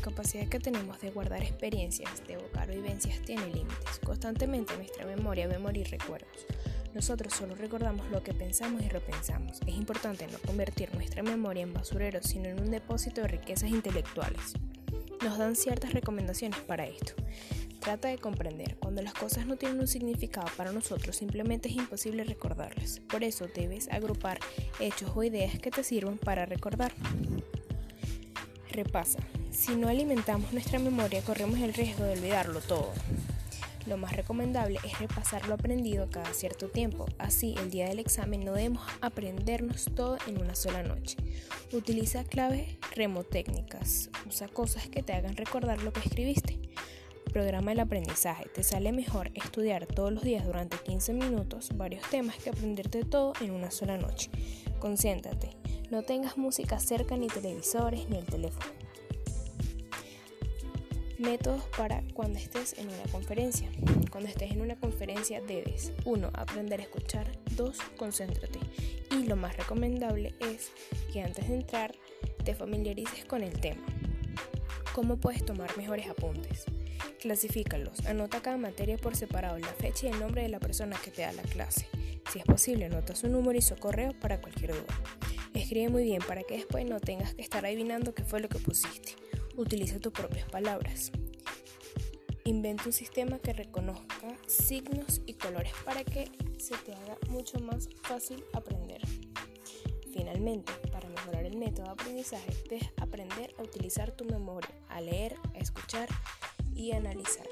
capacidad que tenemos de guardar experiencias, de evocar vivencias, tiene límites. Constantemente nuestra memoria ve morir recuerdos. Nosotros solo recordamos lo que pensamos y repensamos. Es importante no convertir nuestra memoria en basurero, sino en un depósito de riquezas intelectuales. Nos dan ciertas recomendaciones para esto. Trata de comprender, cuando las cosas no tienen un significado para nosotros, simplemente es imposible recordarlas. Por eso debes agrupar hechos o ideas que te sirvan para recordar. Repasa. Si no alimentamos nuestra memoria, corremos el riesgo de olvidarlo todo. Lo más recomendable es repasar lo aprendido cada cierto tiempo. Así, el día del examen no debemos aprendernos todo en una sola noche. Utiliza claves remotécnicas. Usa cosas que te hagan recordar lo que escribiste. Programa el aprendizaje. Te sale mejor estudiar todos los días durante 15 minutos varios temas que aprenderte todo en una sola noche. Concéntrate. No tengas música cerca ni televisores ni el teléfono. Métodos para cuando estés en una conferencia. Cuando estés en una conferencia debes 1. Aprender a escuchar. 2. Concéntrate. Y lo más recomendable es que antes de entrar te familiarices con el tema. ¿Cómo puedes tomar mejores apuntes? Clasifícalos. Anota cada materia por separado, la fecha y el nombre de la persona que te da la clase. Si es posible, anota su número y su correo para cualquier duda. Escribe muy bien para que después no tengas que estar adivinando qué fue lo que pusiste. Utiliza tus propias palabras. Inventa un sistema que reconozca signos y colores para que se te haga mucho más fácil aprender. Finalmente, para mejorar el método de aprendizaje, debes aprender a utilizar tu memoria, a leer, a escuchar y a analizar.